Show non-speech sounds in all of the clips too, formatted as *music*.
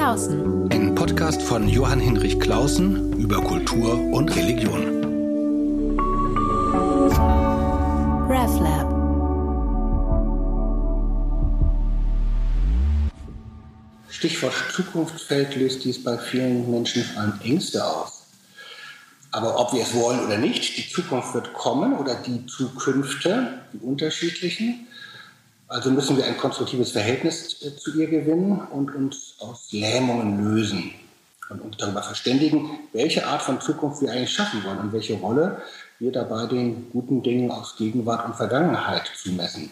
Klausen. Ein Podcast von Johann Hinrich Klausen über Kultur und Religion. RevLab. Stichwort Zukunftsfeld löst dies bei vielen Menschen vor allem Ängste aus. Aber ob wir es wollen oder nicht, die Zukunft wird kommen oder die Zukünfte, die unterschiedlichen. Also müssen wir ein konstruktives Verhältnis äh, zu ihr gewinnen und uns aus Lähmungen lösen und uns darüber verständigen, welche Art von Zukunft wir eigentlich schaffen wollen und welche Rolle wir dabei den guten Dingen aus Gegenwart und Vergangenheit zumessen.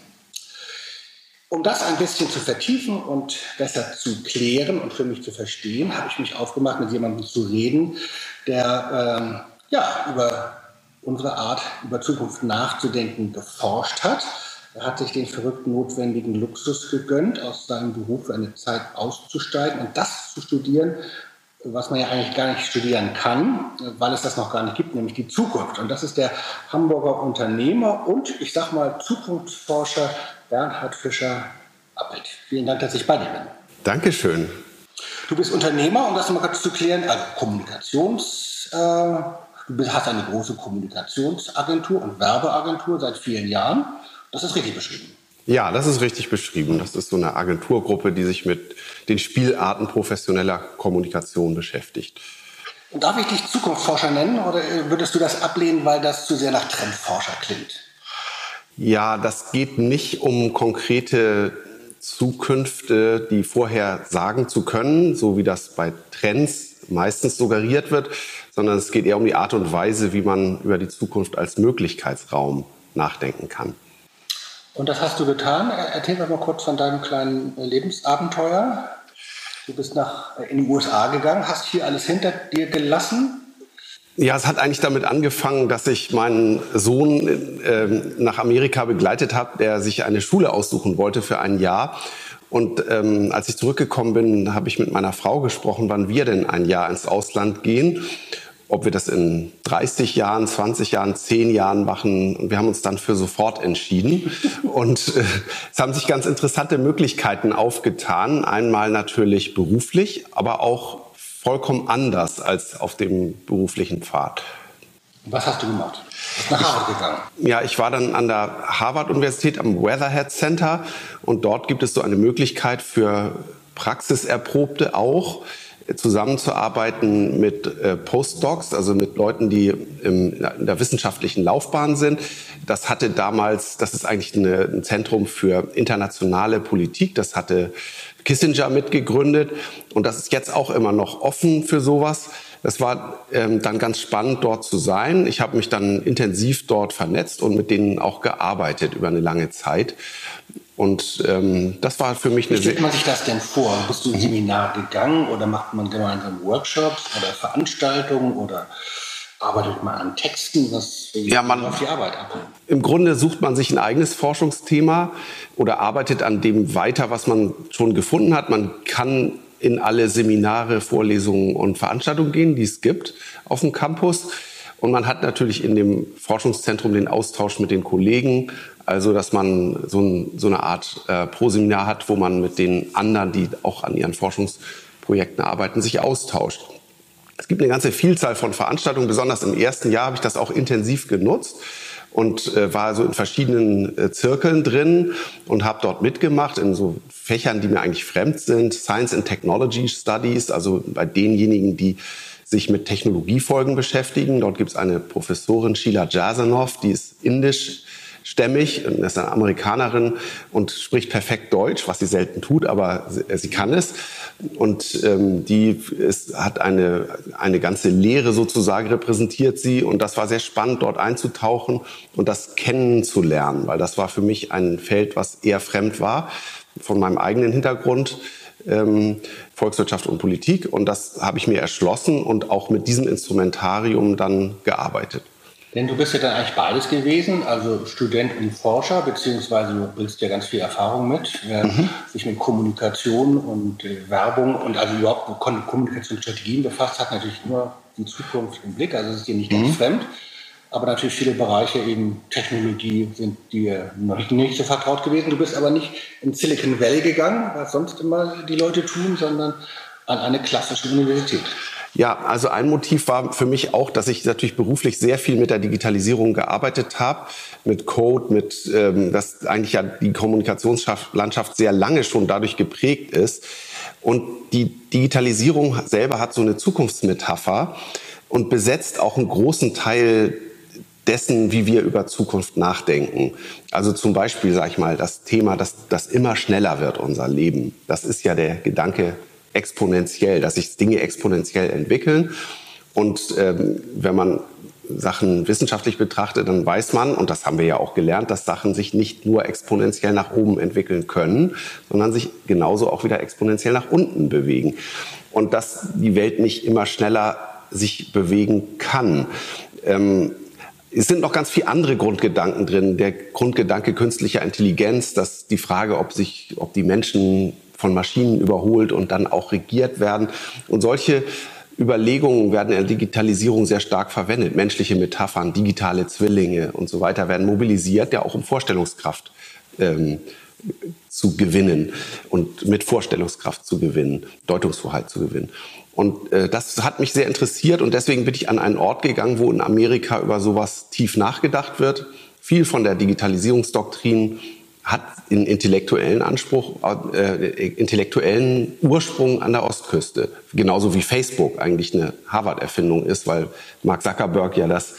Um das ein bisschen zu vertiefen und besser zu klären und für mich zu verstehen, habe ich mich aufgemacht, mit jemandem zu reden, der ähm, ja, über unsere Art, über Zukunft nachzudenken, geforscht hat er hat sich den verrückten notwendigen Luxus gegönnt, aus seinem Beruf für eine Zeit auszusteigen und das zu studieren, was man ja eigentlich gar nicht studieren kann, weil es das noch gar nicht gibt, nämlich die Zukunft. Und das ist der Hamburger Unternehmer und ich sag mal Zukunftsforscher Bernhard Fischer Appelt. Vielen Dank, dass ich bei dir bin. Dankeschön. Du bist Unternehmer, um das mal kurz zu klären, also Kommunikations. Äh, du hast eine große Kommunikationsagentur und Werbeagentur seit vielen Jahren. Das ist richtig beschrieben. Ja, das ist richtig beschrieben. Das ist so eine Agenturgruppe, die sich mit den Spielarten professioneller Kommunikation beschäftigt. Darf ich dich Zukunftsforscher nennen oder würdest du das ablehnen, weil das zu sehr nach Trendforscher klingt? Ja, das geht nicht um konkrete Zukünfte, die vorher sagen zu können, so wie das bei Trends meistens suggeriert wird, sondern es geht eher um die Art und Weise, wie man über die Zukunft als Möglichkeitsraum nachdenken kann. Und das hast du getan. Erzähl doch mal kurz von deinem kleinen Lebensabenteuer. Du bist nach, in die USA gegangen, hast hier alles hinter dir gelassen. Ja, es hat eigentlich damit angefangen, dass ich meinen Sohn äh, nach Amerika begleitet habe, der sich eine Schule aussuchen wollte für ein Jahr. Und ähm, als ich zurückgekommen bin, habe ich mit meiner Frau gesprochen, wann wir denn ein Jahr ins Ausland gehen ob wir das in 30 Jahren, 20 Jahren, 10 Jahren machen. Und wir haben uns dann für sofort entschieden. Und äh, es haben sich ganz interessante Möglichkeiten aufgetan. Einmal natürlich beruflich, aber auch vollkommen anders als auf dem beruflichen Pfad. Was hast du gemacht? Bist nach Harvard gegangen. Ja, ich war dann an der Harvard-Universität am Weatherhead Center und dort gibt es so eine Möglichkeit für Praxiserprobte auch, zusammenzuarbeiten mit äh, Postdocs, also mit Leuten, die in der wissenschaftlichen Laufbahn sind. Das hatte damals, das ist eigentlich eine, ein Zentrum für internationale Politik, das hatte Kissinger mitgegründet und das ist jetzt auch immer noch offen für sowas. Das war ähm, dann ganz spannend, dort zu sein. Ich habe mich dann intensiv dort vernetzt und mit denen auch gearbeitet über eine lange Zeit. Und ähm, das war für mich eine. Wie stellt man sich das denn vor? Bist du in Seminar gegangen oder macht man gemeinsam Workshops oder Veranstaltungen oder arbeitet man an Texten? Was ja, man auf die Arbeit ab? Im Grunde sucht man sich ein eigenes Forschungsthema oder arbeitet an dem weiter, was man schon gefunden hat. Man kann in alle Seminare, Vorlesungen und Veranstaltungen gehen, die es gibt auf dem Campus. Und man hat natürlich in dem Forschungszentrum den Austausch mit den Kollegen, also, dass man so, ein, so eine Art äh, Proseminar hat, wo man mit den anderen, die auch an ihren Forschungsprojekten arbeiten, sich austauscht. Es gibt eine ganze Vielzahl von Veranstaltungen. Besonders im ersten Jahr habe ich das auch intensiv genutzt und äh, war so in verschiedenen äh, Zirkeln drin und habe dort mitgemacht in so Fächern, die mir eigentlich fremd sind. Science and Technology Studies, also bei denjenigen, die sich mit Technologiefolgen beschäftigen. Dort gibt es eine Professorin, Sheila Jasanov, die ist indisch stämmig, ist eine Amerikanerin und spricht perfekt Deutsch, was sie selten tut, aber sie, äh, sie kann es. Und ähm, die ist, hat eine, eine ganze Lehre sozusagen repräsentiert sie. Und das war sehr spannend, dort einzutauchen und das kennenzulernen, weil das war für mich ein Feld, was eher fremd war von meinem eigenen Hintergrund. Ähm, Volkswirtschaft und Politik. Und das habe ich mir erschlossen und auch mit diesem Instrumentarium dann gearbeitet. Denn du bist ja dann eigentlich beides gewesen, also Student und Forscher, beziehungsweise du bringst ja ganz viel Erfahrung mit, äh, mhm. sich mit Kommunikation und äh, Werbung und also überhaupt mit Kommunikationsstrategien befasst, hat natürlich nur die Zukunft im Blick, also es ist dir nicht ganz mhm. fremd. Aber natürlich viele Bereiche, eben Technologie, sind dir noch nicht so vertraut gewesen. Du bist aber nicht in Silicon Valley gegangen, was sonst immer die Leute tun, sondern an eine klassische Universität? Ja, also ein Motiv war für mich auch, dass ich natürlich beruflich sehr viel mit der Digitalisierung gearbeitet habe, mit Code, mit ähm, dass eigentlich ja die Kommunikationslandschaft sehr lange schon dadurch geprägt ist. Und die Digitalisierung selber hat so eine Zukunftsmetapher und besetzt auch einen großen Teil dessen, wie wir über Zukunft nachdenken. Also zum Beispiel, sage ich mal, das Thema, dass das immer schneller wird, unser Leben. Das ist ja der Gedanke exponentiell, dass sich Dinge exponentiell entwickeln. Und ähm, wenn man Sachen wissenschaftlich betrachtet, dann weiß man, und das haben wir ja auch gelernt, dass Sachen sich nicht nur exponentiell nach oben entwickeln können, sondern sich genauso auch wieder exponentiell nach unten bewegen. Und dass die Welt nicht immer schneller sich bewegen kann. Ähm, es sind noch ganz viele andere Grundgedanken drin. Der Grundgedanke künstlicher Intelligenz, dass die Frage, ob sich, ob die Menschen von Maschinen überholt und dann auch regiert werden. Und solche Überlegungen werden in der Digitalisierung sehr stark verwendet. Menschliche Metaphern, digitale Zwillinge und so weiter werden mobilisiert, ja auch um Vorstellungskraft ähm, zu gewinnen und mit Vorstellungskraft zu gewinnen, Deutungshoheit zu gewinnen. Und äh, das hat mich sehr interessiert und deswegen bin ich an einen Ort gegangen, wo in Amerika über sowas tief nachgedacht wird. Viel von der Digitalisierungsdoktrin hat einen intellektuellen Anspruch, äh, intellektuellen Ursprung an der Ostküste. Genauso wie Facebook eigentlich eine Harvard-Erfindung ist, weil Mark Zuckerberg ja das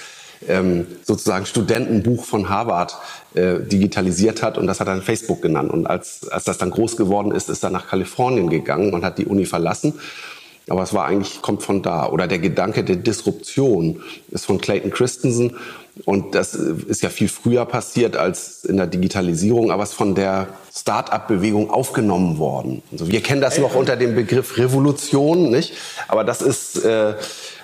ähm, sozusagen Studentenbuch von Harvard äh, digitalisiert hat und das hat er dann Facebook genannt. Und als, als das dann groß geworden ist, ist er nach Kalifornien gegangen und hat die Uni verlassen aber es war eigentlich, kommt von da. Oder der Gedanke der Disruption ist von Clayton Christensen. Und das ist ja viel früher passiert als in der Digitalisierung, aber es ist von der Start-up-Bewegung aufgenommen worden. Also wir kennen das noch unter dem Begriff Revolution, nicht? Aber das ist, äh,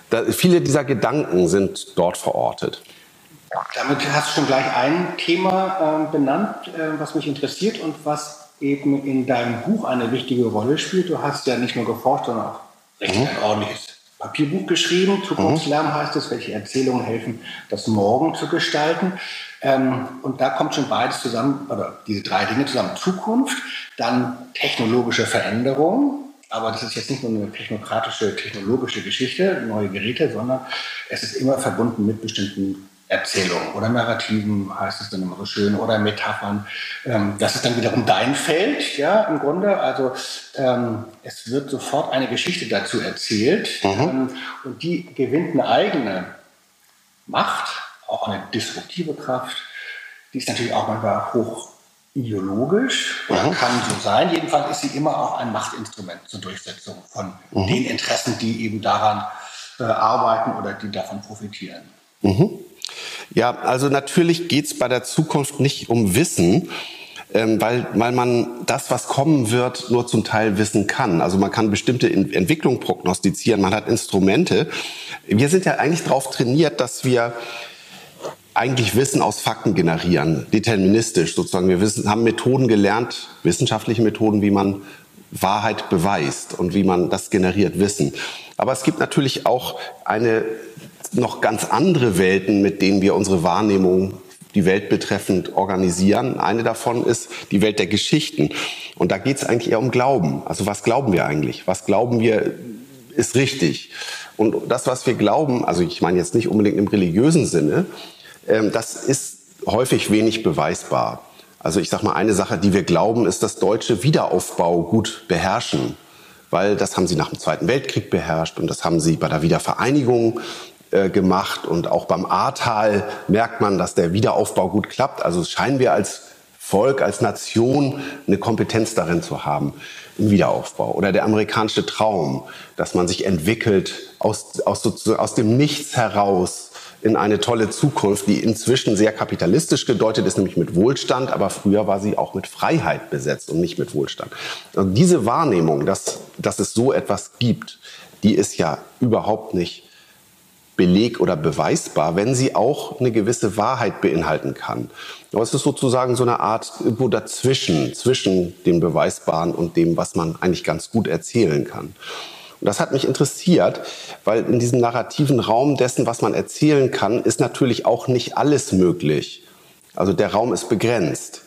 da, viele dieser Gedanken sind dort verortet. Damit hast du schon gleich ein Thema äh, benannt, äh, was mich interessiert und was eben in deinem Buch eine wichtige Rolle spielt. Du hast ja nicht nur geforscht, sondern auch recht mhm. ordentliches Papierbuch geschrieben. Zukunftslärm mhm. heißt es, welche Erzählungen helfen, das Morgen zu gestalten. Ähm, und da kommt schon beides zusammen, oder diese drei Dinge zusammen. Zukunft, dann technologische Veränderung. Aber das ist jetzt nicht nur eine technokratische, technologische Geschichte, neue Geräte, sondern es ist immer verbunden mit bestimmten Erzählungen oder Narrativen, heißt es dann immer so schön, oder Metaphern. Ähm, das ist dann wiederum dein Feld, ja, im Grunde. Also ähm, es wird sofort eine Geschichte dazu erzählt mhm. ähm, und die gewinnt eine eigene Macht, auch eine disruptive Kraft. Die ist natürlich auch manchmal hoch ideologisch oder mhm. kann so sein. Jedenfalls ist sie immer auch ein Machtinstrument zur Durchsetzung von mhm. den Interessen, die eben daran äh, arbeiten oder die davon profitieren. Mhm. Ja, also natürlich geht es bei der Zukunft nicht um Wissen, ähm, weil, weil man das, was kommen wird, nur zum Teil wissen kann. Also man kann bestimmte Entwicklungen prognostizieren, man hat Instrumente. Wir sind ja eigentlich darauf trainiert, dass wir eigentlich Wissen aus Fakten generieren, deterministisch sozusagen. Wir wissen, haben Methoden gelernt, wissenschaftliche Methoden, wie man Wahrheit beweist und wie man das generiert Wissen. Aber es gibt natürlich auch eine noch ganz andere Welten, mit denen wir unsere Wahrnehmung die Welt betreffend organisieren. Eine davon ist die Welt der Geschichten. Und da geht es eigentlich eher um Glauben. Also was glauben wir eigentlich? Was glauben wir ist richtig? Und das, was wir glauben, also ich meine jetzt nicht unbedingt im religiösen Sinne, ähm, das ist häufig wenig beweisbar. Also ich sage mal, eine Sache, die wir glauben, ist, dass deutsche Wiederaufbau gut beherrschen weil das haben sie nach dem Zweiten Weltkrieg beherrscht und das haben sie bei der Wiedervereinigung äh, gemacht. Und auch beim Ahrtal merkt man, dass der Wiederaufbau gut klappt. Also scheinen wir als Volk, als Nation eine Kompetenz darin zu haben im Wiederaufbau. Oder der amerikanische Traum, dass man sich entwickelt aus, aus, aus dem Nichts heraus in eine tolle Zukunft, die inzwischen sehr kapitalistisch gedeutet ist, nämlich mit Wohlstand, aber früher war sie auch mit Freiheit besetzt und nicht mit Wohlstand. Und diese Wahrnehmung, dass, dass es so etwas gibt, die ist ja überhaupt nicht Beleg oder beweisbar, wenn sie auch eine gewisse Wahrheit beinhalten kann. Aber es ist sozusagen so eine Art irgendwo dazwischen, zwischen dem Beweisbaren und dem, was man eigentlich ganz gut erzählen kann. Und das hat mich interessiert, weil in diesem narrativen Raum dessen, was man erzählen kann, ist natürlich auch nicht alles möglich. Also der Raum ist begrenzt.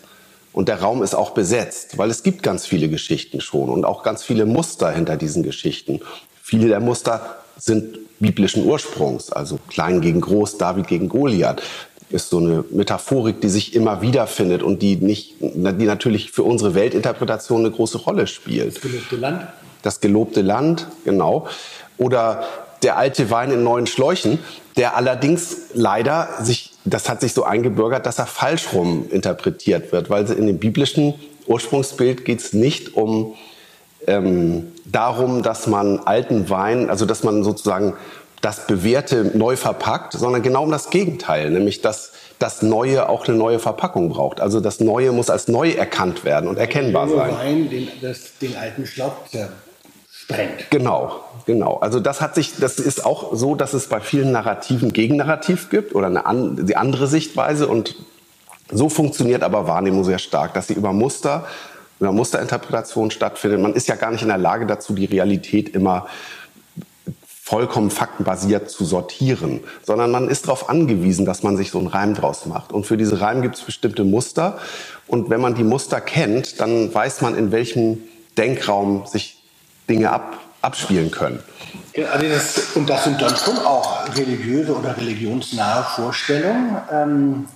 Und der Raum ist auch besetzt, weil es gibt ganz viele Geschichten schon und auch ganz viele Muster hinter diesen Geschichten. Viele der Muster sind biblischen Ursprungs, also Klein gegen Groß, David gegen Goliath ist so eine Metaphorik, die sich immer wieder findet und die nicht, die natürlich für unsere Weltinterpretation eine große Rolle spielt. Das gelobte Land. Das gelobte Land, genau. Oder der alte Wein in neuen Schläuchen, der allerdings leider sich, das hat sich so eingebürgert, dass er falsch rum interpretiert wird, weil in dem biblischen Ursprungsbild geht es nicht um ähm, darum, dass man alten Wein, also dass man sozusagen das Bewährte neu verpackt, sondern genau um das Gegenteil, nämlich dass das Neue auch eine neue Verpackung braucht. Also das Neue muss als neu erkannt werden und erkennbar sein. Wein, den, das, den alten Schlauch sprengt. Genau, genau. Also das hat sich, das ist auch so, dass es bei vielen Narrativen Gegennarrativ gibt oder eine an, die andere Sichtweise und so funktioniert aber Wahrnehmung sehr stark, dass sie über Muster, über Musterinterpretation stattfindet. Man ist ja gar nicht in der Lage dazu, die Realität immer vollkommen faktenbasiert zu sortieren, sondern man ist darauf angewiesen, dass man sich so einen Reim draus macht. Und für diese Reim gibt es bestimmte Muster. Und wenn man die Muster kennt, dann weiß man, in welchem Denkraum sich Dinge ab, abspielen können. Also das, und das sind dann schon auch religiöse oder religionsnahe Vorstellungen. Ähm,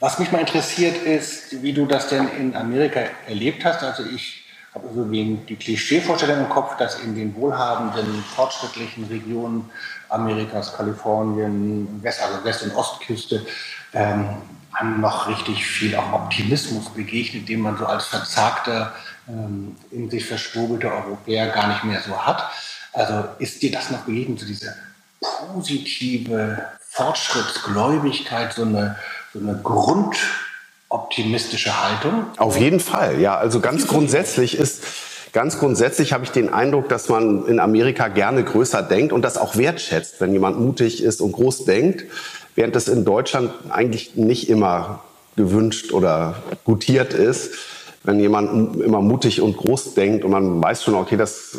was mich mal interessiert ist, wie du das denn in Amerika erlebt hast. Also ich habe also die Klischeevorstellung im Kopf, dass in den wohlhabenden, fortschrittlichen Regionen Amerikas, Kalifornien, West, also West- und Ostküste, ähm, einem noch richtig viel auch Optimismus begegnet, den man so als verzagter, ähm, in sich verschwurbelter Europäer gar nicht mehr so hat. Also ist dir das noch begegnet, so diese positive Fortschrittsgläubigkeit, so eine, so eine Grund optimistische Haltung? Auf jeden Fall, ja. Also ganz grundsätzlich ist, ganz grundsätzlich habe ich den Eindruck, dass man in Amerika gerne größer denkt und das auch wertschätzt, wenn jemand mutig ist und groß denkt, während das in Deutschland eigentlich nicht immer gewünscht oder gutiert ist. Wenn jemand immer mutig und groß denkt und man weiß schon, okay, das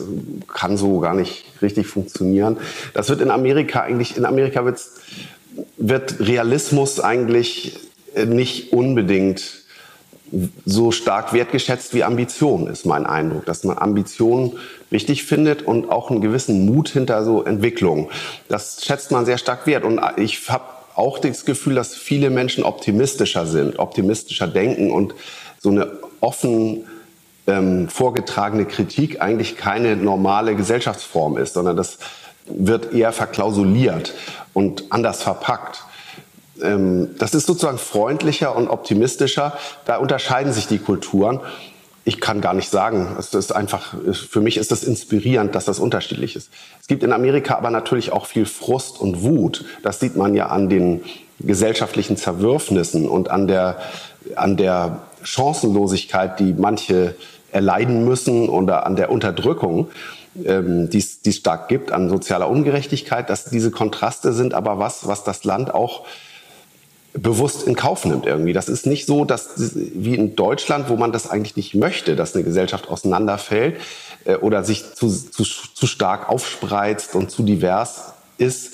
kann so gar nicht richtig funktionieren. Das wird in Amerika eigentlich, in Amerika wird Realismus eigentlich nicht unbedingt so stark wertgeschätzt wie Ambition, ist mein Eindruck. Dass man Ambition wichtig findet und auch einen gewissen Mut hinter so Entwicklung. Das schätzt man sehr stark wert. Und ich habe auch das Gefühl, dass viele Menschen optimistischer sind, optimistischer denken und so eine offen ähm, vorgetragene Kritik eigentlich keine normale Gesellschaftsform ist, sondern das wird eher verklausuliert und anders verpackt. Ähm, das ist sozusagen freundlicher und optimistischer. Da unterscheiden sich die Kulturen. Ich kann gar nicht sagen. Es ist einfach, für mich ist das inspirierend, dass das unterschiedlich ist. Es gibt in Amerika aber natürlich auch viel Frust und Wut. Das sieht man ja an den gesellschaftlichen Zerwürfnissen und an der, an der Chancenlosigkeit, die manche erleiden müssen oder an der Unterdrückung, ähm, die es stark gibt, an sozialer Ungerechtigkeit. Dass diese Kontraste sind aber was, was das Land auch bewusst in Kauf nimmt irgendwie. Das ist nicht so, dass wie in Deutschland, wo man das eigentlich nicht möchte, dass eine Gesellschaft auseinanderfällt äh, oder sich zu, zu, zu stark aufspreizt und zu divers ist.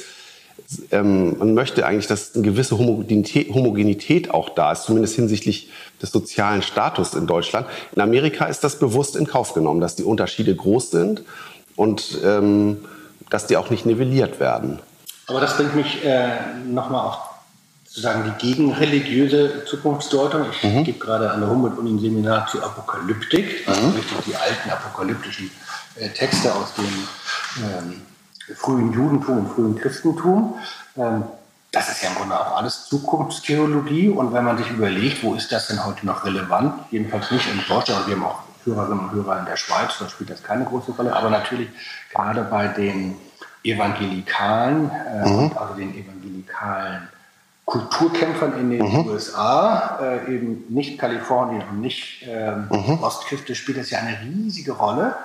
Ähm, man möchte eigentlich, dass eine gewisse Homogenität, Homogenität auch da ist, zumindest hinsichtlich des sozialen Status in Deutschland. In Amerika ist das bewusst in Kauf genommen, dass die Unterschiede groß sind und ähm, dass die auch nicht nivelliert werden. Aber das bringt mich äh, nochmal auf sozusagen die gegenreligiöse Zukunftsdeutung. Ich mhm. gebe gerade an der Humboldt-Uni ein Seminar zur Apokalyptik, also mhm. richtig die alten apokalyptischen äh, Texte aus dem ähm, frühen Judentum und frühen Christentum. Ähm, das ist ja im Grunde auch alles Zukunftstheologie. Und wenn man sich überlegt, wo ist das denn heute noch relevant? Jedenfalls nicht in Deutschland. Wir haben auch Hörerinnen und Hörer in der Schweiz, da spielt das keine große Rolle. Aber natürlich gerade bei den Evangelikalen, äh, mhm. also den evangelikalen Kulturkämpfern in den mhm. USA, äh, eben nicht Kalifornien und nicht äh, mhm. Ostküste, spielt das ja eine riesige Rolle.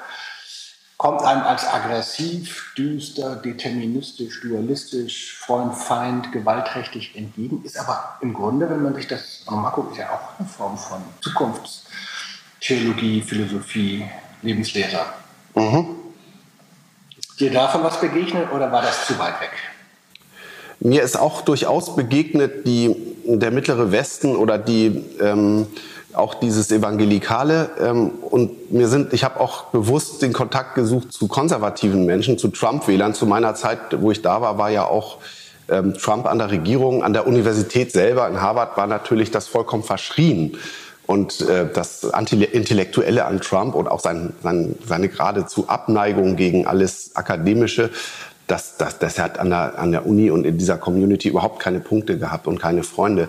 Kommt einem als aggressiv, düster, deterministisch, dualistisch, Freund, Feind, gewaltträchtig entgegen, ist aber im Grunde, wenn man sich das nochmal guckt, ist ja auch eine Form von Zukunftstheologie, Philosophie, Lebenslehre. Mhm. Ist dir davon was begegnet oder war das zu weit weg? Mir ist auch durchaus begegnet, die, der mittlere Westen oder die, ähm, auch dieses Evangelikale. Ähm, und mir sind, ich habe auch bewusst den Kontakt gesucht zu konservativen Menschen, zu Trump-Wählern. Zu meiner Zeit, wo ich da war, war ja auch ähm, Trump an der Regierung, an der Universität selber in Harvard war natürlich das vollkommen verschrien. Und äh, das Anti-Intellektuelle an Trump und auch sein, sein, seine geradezu Abneigung gegen alles Akademische, das, das, das hat an der, an der Uni und in dieser Community überhaupt keine Punkte gehabt und keine Freunde.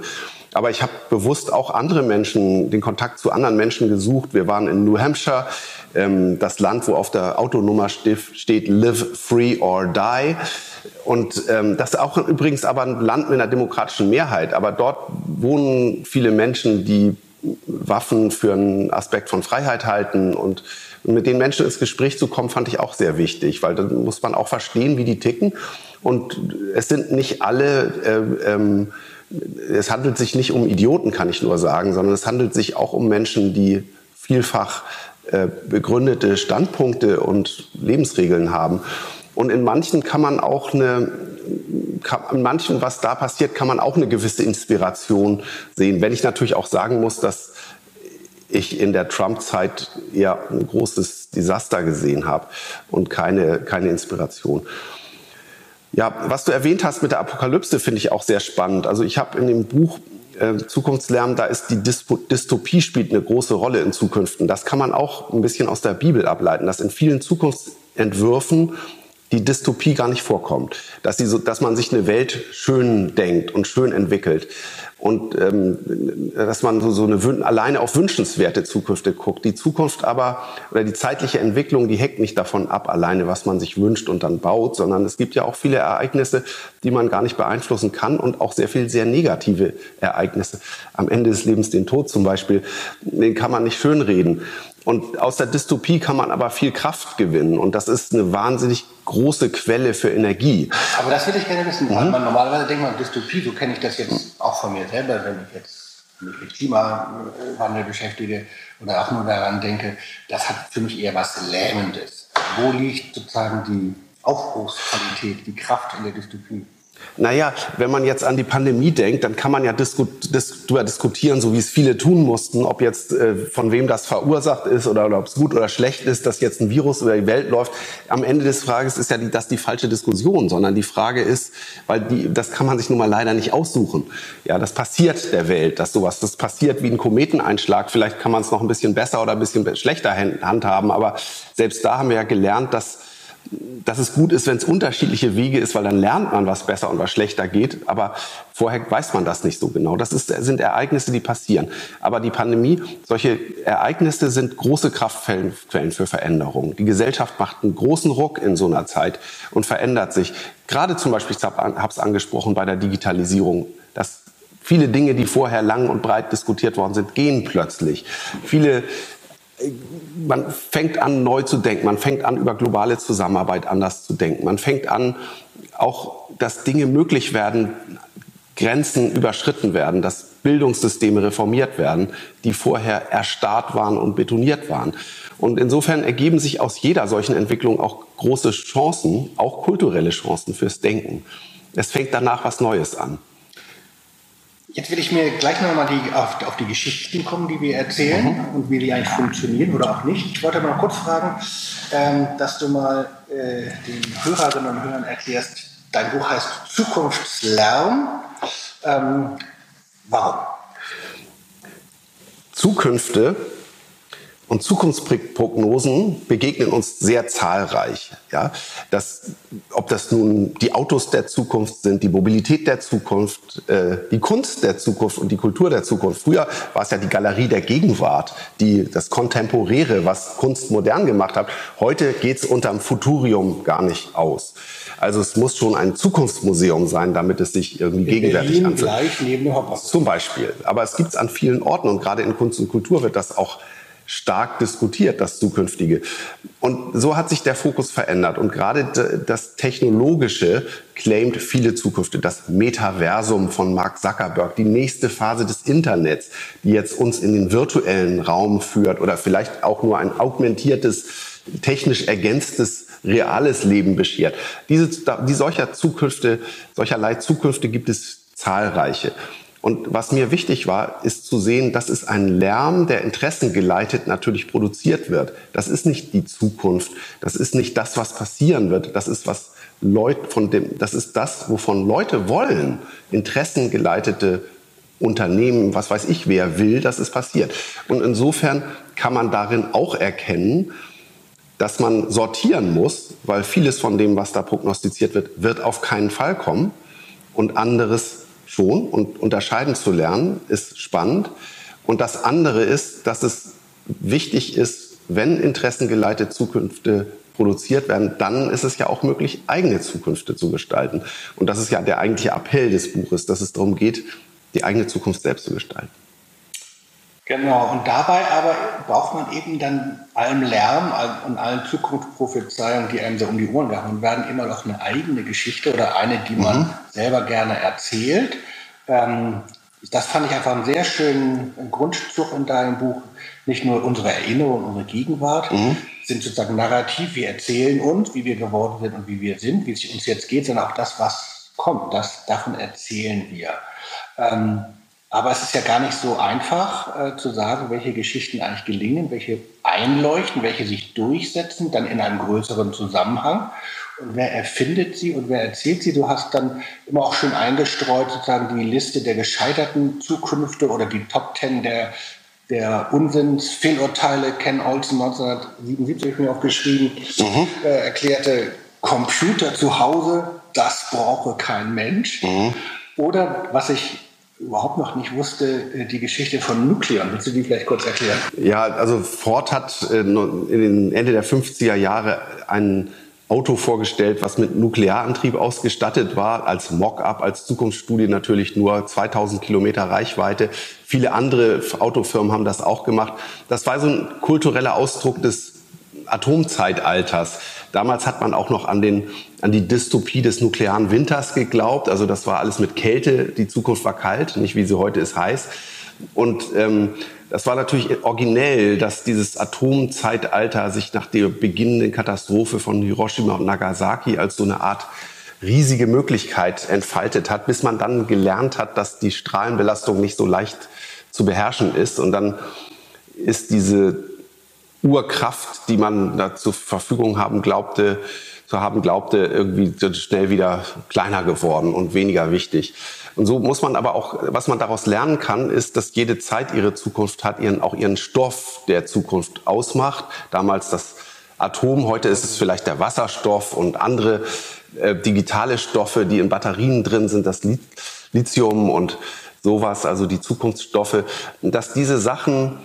Aber ich habe bewusst auch andere Menschen, den Kontakt zu anderen Menschen gesucht. Wir waren in New Hampshire, ähm, das Land, wo auf der Autonummer steht Live Free or Die. Und ähm, das ist auch übrigens aber ein Land mit einer demokratischen Mehrheit. Aber dort wohnen viele Menschen, die Waffen für einen Aspekt von Freiheit halten. Und mit den Menschen ins Gespräch zu kommen, fand ich auch sehr wichtig, weil dann muss man auch verstehen, wie die ticken. Und es sind nicht alle, äh, ähm, es handelt sich nicht um Idioten, kann ich nur sagen, sondern es handelt sich auch um Menschen, die vielfach äh, begründete Standpunkte und Lebensregeln haben. Und in manchen kann man auch eine, kann, in manchen, was da passiert, kann man auch eine gewisse Inspiration sehen. Wenn ich natürlich auch sagen muss, dass ich in der Trump-Zeit eher ein großes Desaster gesehen habe und keine, keine Inspiration. Ja, was du erwähnt hast mit der Apokalypse, finde ich auch sehr spannend. Also ich habe in dem Buch äh, Zukunftslärm, da ist die Dystopie spielt eine große Rolle in Zukünften. Das kann man auch ein bisschen aus der Bibel ableiten, dass in vielen Zukunftsentwürfen die Dystopie gar nicht vorkommt, dass, die so, dass man sich eine Welt schön denkt und schön entwickelt und ähm, dass man so, so eine alleine auf wünschenswerte Zukünfte guckt. Die Zukunft aber oder die zeitliche Entwicklung, die hängt nicht davon ab, alleine was man sich wünscht und dann baut, sondern es gibt ja auch viele Ereignisse, die man gar nicht beeinflussen kann und auch sehr viel sehr negative Ereignisse. Am Ende des Lebens den Tod zum Beispiel, den kann man nicht schönreden. Und aus der Dystopie kann man aber viel Kraft gewinnen. Und das ist eine wahnsinnig große Quelle für Energie. Aber das würde ich gerne wissen. Mhm. Man, normalerweise denkt man Dystopie, so kenne ich das jetzt auch von mir selber, wenn ich jetzt mich mit Klimawandel beschäftige oder auch nur daran denke, das hat für mich eher was Lähmendes. Wo liegt sozusagen die Aufbruchsqualität, die Kraft in der Dystopie? Naja, wenn man jetzt an die Pandemie denkt, dann kann man ja disku dis darüber diskutieren, so wie es viele tun mussten, ob jetzt äh, von wem das verursacht ist oder, oder ob es gut oder schlecht ist, dass jetzt ein Virus über die Welt läuft. Am Ende des Frages ist ja die, das die falsche Diskussion, sondern die Frage ist, weil die, das kann man sich nun mal leider nicht aussuchen. Ja, das passiert der Welt, dass sowas, das passiert wie ein Kometeneinschlag. Vielleicht kann man es noch ein bisschen besser oder ein bisschen schlechter handhaben, aber selbst da haben wir ja gelernt, dass dass es gut ist, wenn es unterschiedliche Wege ist, weil dann lernt man, was besser und was schlechter geht. Aber vorher weiß man das nicht so genau. Das ist, sind Ereignisse, die passieren. Aber die Pandemie, solche Ereignisse sind große Kraftquellen für Veränderungen. Die Gesellschaft macht einen großen Ruck in so einer Zeit und verändert sich. Gerade zum Beispiel, ich habe es angesprochen bei der Digitalisierung, dass viele Dinge, die vorher lang und breit diskutiert worden sind, gehen plötzlich. Viele man fängt an, neu zu denken. Man fängt an, über globale Zusammenarbeit anders zu denken. Man fängt an, auch, dass Dinge möglich werden, Grenzen überschritten werden, dass Bildungssysteme reformiert werden, die vorher erstarrt waren und betoniert waren. Und insofern ergeben sich aus jeder solchen Entwicklung auch große Chancen, auch kulturelle Chancen fürs Denken. Es fängt danach was Neues an. Jetzt will ich mir gleich nochmal die, auf, auf die Geschichten kommen, die wir erzählen mhm. und wie die eigentlich funktionieren oder auch nicht. Ich wollte mal kurz fragen, ähm, dass du mal äh, den Hörerinnen und Hörern erklärst, dein Buch heißt Zukunftslärm. Ähm, warum? Zukünfte und Zukunftsprognosen begegnen uns sehr zahlreich. Ja, das, ob das nun die Autos der Zukunft sind, die Mobilität der Zukunft, äh, die Kunst der Zukunft und die Kultur der Zukunft. Früher war es ja die Galerie der Gegenwart, die das Kontemporäre, was Kunst modern gemacht hat. Heute geht es unterm Futurium gar nicht aus. Also es muss schon ein Zukunftsmuseum sein, damit es sich irgendwie in gegenwärtig Berlin anfühlt. gleich neben der Hoppers. Zum Beispiel. Aber es gibt es an vielen Orten und gerade in Kunst und Kultur wird das auch stark diskutiert, das Zukünftige. Und so hat sich der Fokus verändert. Und gerade das Technologische claimt viele Zukünfte. Das Metaversum von Mark Zuckerberg, die nächste Phase des Internets, die jetzt uns in den virtuellen Raum führt oder vielleicht auch nur ein augmentiertes, technisch ergänztes reales Leben beschert. Diese, die solcher Zukünfte, solcherlei Zukünfte gibt es zahlreiche. Und was mir wichtig war, ist zu sehen, das ist ein Lärm, der interessengeleitet natürlich produziert wird. Das ist nicht die Zukunft. Das ist nicht das, was passieren wird. Das ist was Leute von dem, das ist das, wovon Leute wollen. Interessengeleitete Unternehmen, was weiß ich, wer will, dass es passiert. Und insofern kann man darin auch erkennen, dass man sortieren muss, weil vieles von dem, was da prognostiziert wird, wird auf keinen Fall kommen und anderes schon. Und unterscheiden zu lernen ist spannend. Und das andere ist, dass es wichtig ist, wenn interessengeleitete Zukünfte produziert werden, dann ist es ja auch möglich, eigene Zukünfte zu gestalten. Und das ist ja der eigentliche Appell des Buches, dass es darum geht, die eigene Zukunft selbst zu gestalten. Genau, und dabei aber braucht man eben dann allem Lärm und allen Zukunftsprophezeiungen, die einem so um die Ohren gehauen werden, immer noch eine eigene Geschichte oder eine, die man mhm. selber gerne erzählt. Ähm, das fand ich einfach einen sehr schönen Grundzug in deinem Buch. Nicht nur unsere Erinnerung, unsere Gegenwart mhm. sind sozusagen narrativ. Wir erzählen uns, wie wir geworden sind und wie wir sind, wie es uns jetzt geht, sondern auch das, was kommt. Das, davon erzählen wir. Ähm, aber es ist ja gar nicht so einfach äh, zu sagen, welche Geschichten eigentlich gelingen, welche einleuchten, welche sich durchsetzen, dann in einem größeren Zusammenhang. Und wer erfindet sie und wer erzählt sie? Du hast dann immer auch schön eingestreut, sozusagen die Liste der gescheiterten Zukünfte oder die Top Ten der, der Unsinns-Fehlurteile. Ken Olsen 1977 habe ich mir aufgeschrieben, mhm. äh, erklärte, Computer zu Hause, das brauche kein Mensch. Mhm. Oder was ich überhaupt noch nicht wusste, äh, die Geschichte von Nukleon. Willst du die vielleicht kurz erklären? Ja, also Ford hat äh, in den Ende der 50er Jahre ein Auto vorgestellt, was mit Nuklearantrieb ausgestattet war, als Mock-up, als Zukunftsstudie natürlich nur 2000 Kilometer Reichweite. Viele andere Autofirmen haben das auch gemacht. Das war so ein kultureller Ausdruck des Atomzeitalters. Damals hat man auch noch an, den, an die Dystopie des nuklearen Winters geglaubt. Also das war alles mit Kälte. Die Zukunft war kalt, nicht wie sie heute ist heiß. Und ähm, das war natürlich originell, dass dieses Atomzeitalter sich nach der beginnenden Katastrophe von Hiroshima und Nagasaki als so eine Art riesige Möglichkeit entfaltet hat, bis man dann gelernt hat, dass die Strahlenbelastung nicht so leicht zu beherrschen ist. Und dann ist diese Urkraft, die man da zur Verfügung haben glaubte, zu haben glaubte, irgendwie schnell wieder kleiner geworden und weniger wichtig. Und so muss man aber auch, was man daraus lernen kann, ist, dass jede Zeit ihre Zukunft hat, ihren, auch ihren Stoff der Zukunft ausmacht. Damals das Atom, heute ist es vielleicht der Wasserstoff und andere äh, digitale Stoffe, die in Batterien drin sind, das Lithium und sowas, also die Zukunftsstoffe, dass diese Sachen